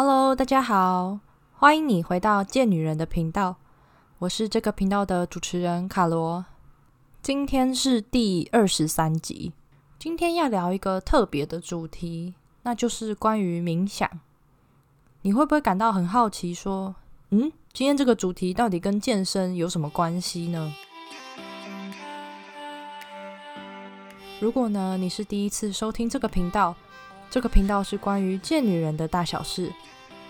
Hello，大家好，欢迎你回到贱女人的频道，我是这个频道的主持人卡罗。今天是第二十三集，今天要聊一个特别的主题，那就是关于冥想。你会不会感到很好奇，说，嗯，今天这个主题到底跟健身有什么关系呢？如果呢，你是第一次收听这个频道，这个频道是关于贱女人的大小事，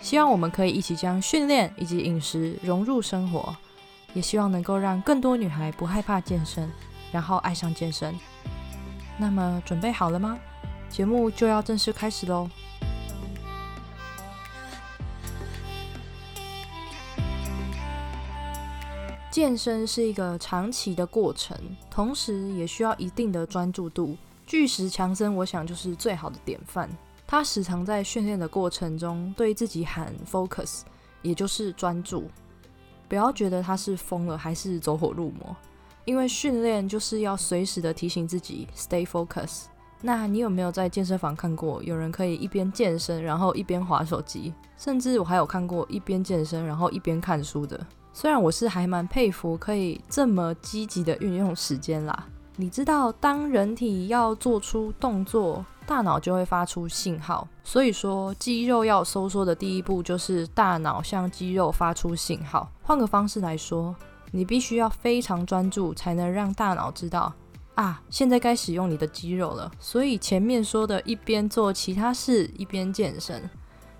希望我们可以一起将训练以及饮食融入生活，也希望能够让更多女孩不害怕健身，然后爱上健身。那么准备好了吗？节目就要正式开始喽！健身是一个长期的过程，同时也需要一定的专注度。巨石强森，我想就是最好的典范。他时常在训练的过程中对自己喊 “focus”，也就是专注。不要觉得他是疯了还是走火入魔，因为训练就是要随时的提醒自己 “stay focus”。那你有没有在健身房看过有人可以一边健身，然后一边划手机？甚至我还有看过一边健身，然后一边看书的。虽然我是还蛮佩服可以这么积极的运用时间啦。你知道，当人体要做出动作，大脑就会发出信号。所以说，肌肉要收缩的第一步就是大脑向肌肉发出信号。换个方式来说，你必须要非常专注，才能让大脑知道啊，现在该使用你的肌肉了。所以前面说的一边做其他事一边健身。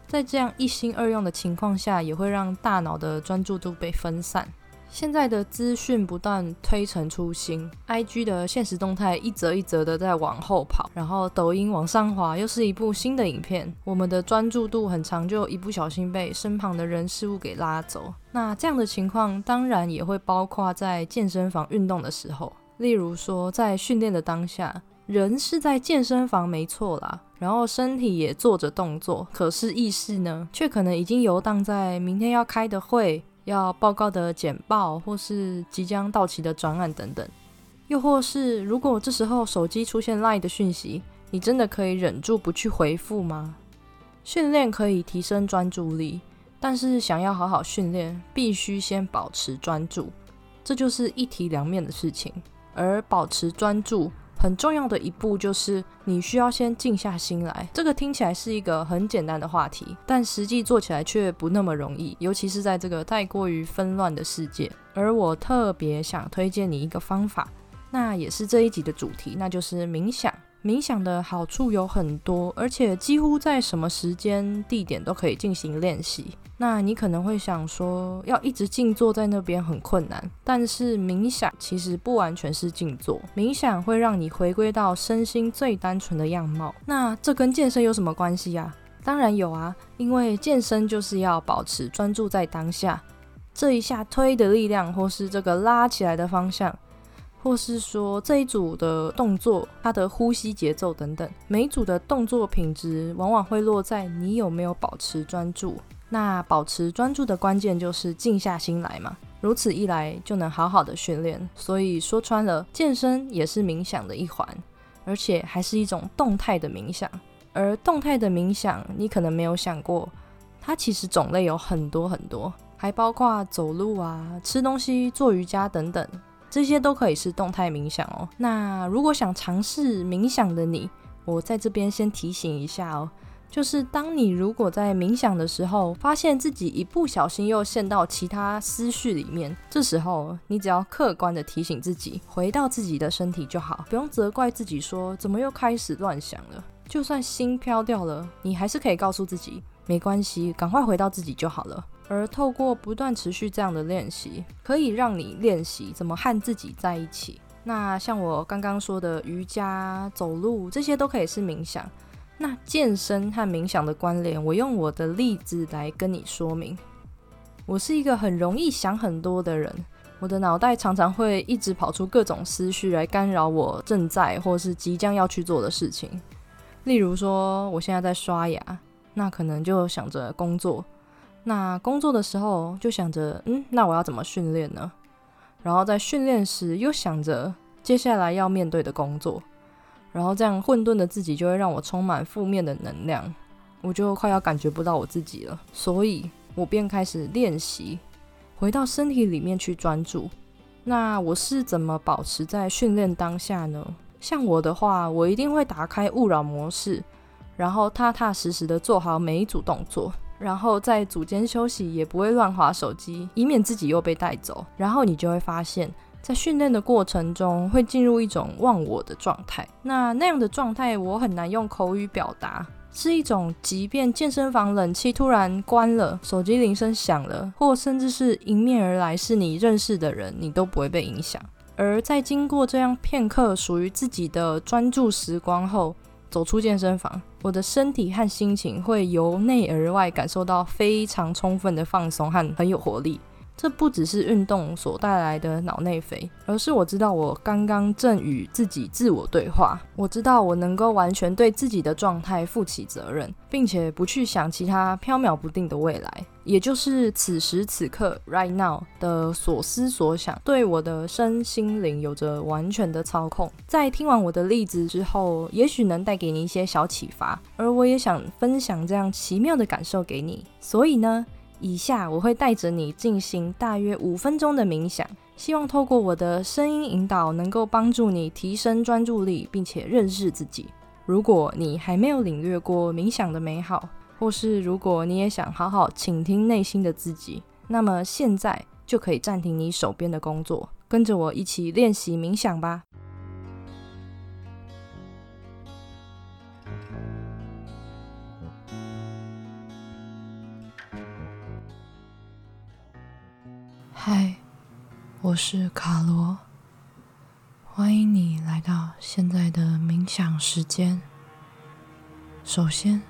在这样一心二用的情况下，也会让大脑的专注度被分散。现在的资讯不断推陈出新，IG 的现实动态一则一则的在往后跑，然后抖音往上滑，又是一部新的影片。我们的专注度很长，就一不小心被身旁的人事物给拉走。那这样的情况，当然也会包括在健身房运动的时候，例如说在训练的当下。人是在健身房没错啦，然后身体也做着动作，可是意识呢，却可能已经游荡在明天要开的会、要报告的简报，或是即将到期的专案等等。又或是，如果这时候手机出现 Line 的讯息，你真的可以忍住不去回复吗？训练可以提升专注力，但是想要好好训练，必须先保持专注，这就是一体两面的事情。而保持专注。很重要的一步就是你需要先静下心来。这个听起来是一个很简单的话题，但实际做起来却不那么容易，尤其是在这个太过于纷乱的世界。而我特别想推荐你一个方法，那也是这一集的主题，那就是冥想。冥想的好处有很多，而且几乎在什么时间、地点都可以进行练习。那你可能会想说，要一直静坐在那边很困难。但是冥想其实不完全是静坐，冥想会让你回归到身心最单纯的样貌。那这跟健身有什么关系呀？当然有啊，因为健身就是要保持专注在当下，这一下推的力量，或是这个拉起来的方向。或是说这一组的动作，它的呼吸节奏等等，每一组的动作品质往往会落在你有没有保持专注。那保持专注的关键就是静下心来嘛，如此一来就能好好的训练。所以说穿了，健身也是冥想的一环，而且还是一种动态的冥想。而动态的冥想，你可能没有想过，它其实种类有很多很多，还包括走路啊、吃东西、做瑜伽等等。这些都可以是动态冥想哦。那如果想尝试冥想的你，我在这边先提醒一下哦，就是当你如果在冥想的时候，发现自己一不小心又陷到其他思绪里面，这时候你只要客观的提醒自己，回到自己的身体就好，不用责怪自己说怎么又开始乱想了。就算心飘掉了，你还是可以告诉自己没关系，赶快回到自己就好了。而透过不断持续这样的练习，可以让你练习怎么和自己在一起。那像我刚刚说的瑜伽、走路这些都可以是冥想。那健身和冥想的关联，我用我的例子来跟你说明。我是一个很容易想很多的人，我的脑袋常常会一直跑出各种思绪来干扰我正在或是即将要去做的事情。例如说，我现在在刷牙，那可能就想着工作。那工作的时候就想着，嗯，那我要怎么训练呢？然后在训练时又想着接下来要面对的工作，然后这样混沌的自己就会让我充满负面的能量。我就快要感觉不到我自己了，所以我便开始练习回到身体里面去专注。那我是怎么保持在训练当下呢？像我的话，我一定会打开勿扰模式，然后踏踏实实的做好每一组动作，然后在组间休息也不会乱划手机，以免自己又被带走。然后你就会发现。在训练的过程中，会进入一种忘我的状态。那那样的状态，我很难用口语表达，是一种即便健身房冷气突然关了，手机铃声响了，或甚至是迎面而来是你认识的人，你都不会被影响。而在经过这样片刻属于自己的专注时光后，走出健身房，我的身体和心情会由内而外感受到非常充分的放松和很有活力。这不只是运动所带来的脑内啡，而是我知道我刚刚正与自己自我对话。我知道我能够完全对自己的状态负起责任，并且不去想其他飘渺不定的未来，也就是此时此刻 （right now） 的所思所想，对我的身心灵有着完全的操控。在听完我的例子之后，也许能带给你一些小启发，而我也想分享这样奇妙的感受给你。所以呢？以下我会带着你进行大约五分钟的冥想，希望透过我的声音引导，能够帮助你提升专注力，并且认识自己。如果你还没有领略过冥想的美好，或是如果你也想好好倾听内心的自己，那么现在就可以暂停你手边的工作，跟着我一起练习冥想吧。嗨，我是卡罗，欢迎你来到现在的冥想时间。首先，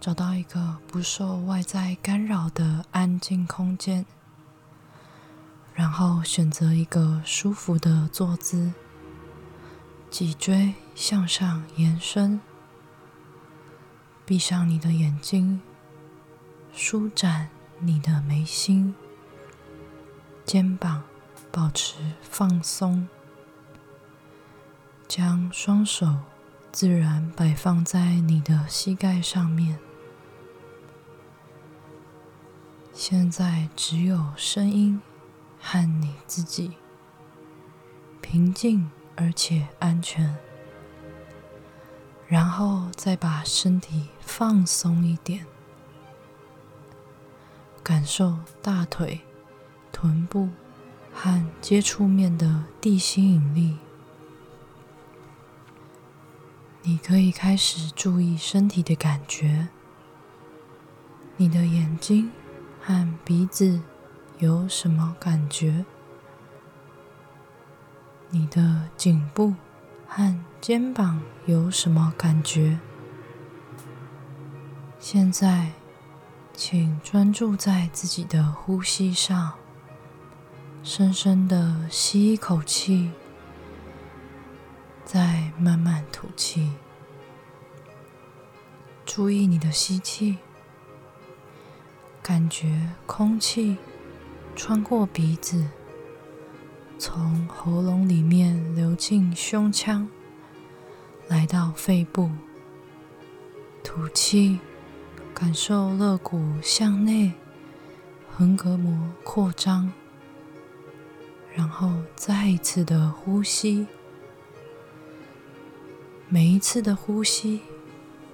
找到一个不受外在干扰的安静空间，然后选择一个舒服的坐姿，脊椎向上延伸，闭上你的眼睛，舒展你的眉心。肩膀保持放松，将双手自然摆放在你的膝盖上面。现在只有声音和你自己，平静而且安全。然后再把身体放松一点，感受大腿。臀部和接触面的地心引力，你可以开始注意身体的感觉。你的眼睛和鼻子有什么感觉？你的颈部和肩膀有什么感觉？现在，请专注在自己的呼吸上。深深的吸一口气，再慢慢吐气。注意你的吸气，感觉空气穿过鼻子，从喉咙里面流进胸腔，来到肺部。吐气，感受肋骨向内，横膈膜扩张。然后再一次的呼吸，每一次的呼吸，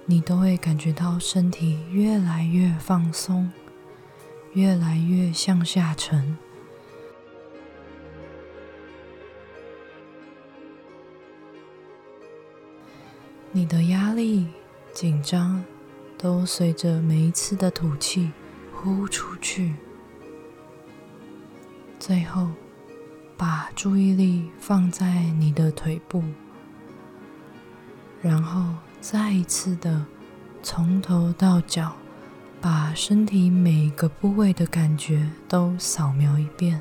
你都会感觉到身体越来越放松，越来越向下沉。你的压力、紧张都随着每一次的吐气呼出去，最后。把注意力放在你的腿部，然后再一次的从头到脚，把身体每个部位的感觉都扫描一遍。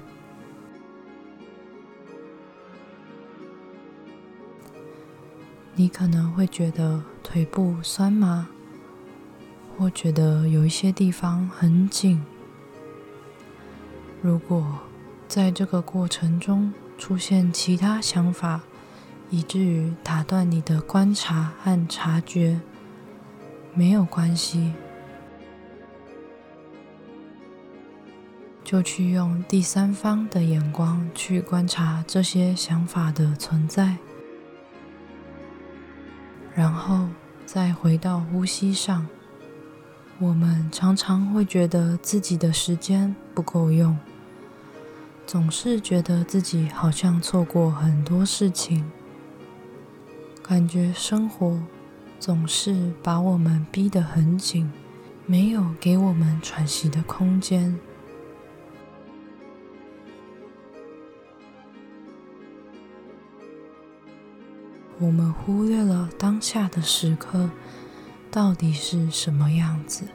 你可能会觉得腿部酸麻，或觉得有一些地方很紧。如果在这个过程中出现其他想法，以至于打断你的观察和察觉，没有关系，就去用第三方的眼光去观察这些想法的存在，然后再回到呼吸上。我们常常会觉得自己的时间不够用，总是觉得自己好像错过很多事情，感觉生活总是把我们逼得很紧，没有给我们喘息的空间。我们忽略了当下的时刻。到底是什么样子？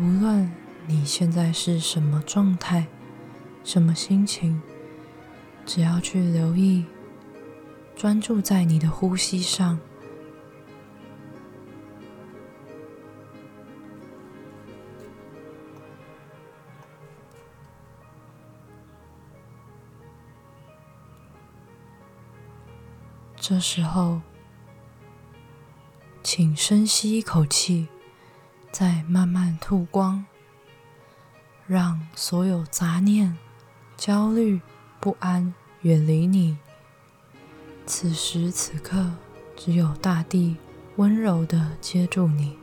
无论你现在是什么状态、什么心情，只要去留意，专注在你的呼吸上，这时候。请深吸一口气，再慢慢吐光，让所有杂念、焦虑、不安远离你。此时此刻，只有大地温柔的接住你。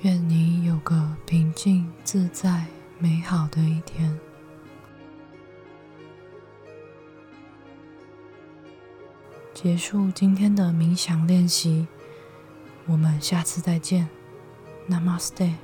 愿你有个平静、自在、美好的一天。结束今天的冥想练习，我们下次再见，Namaste。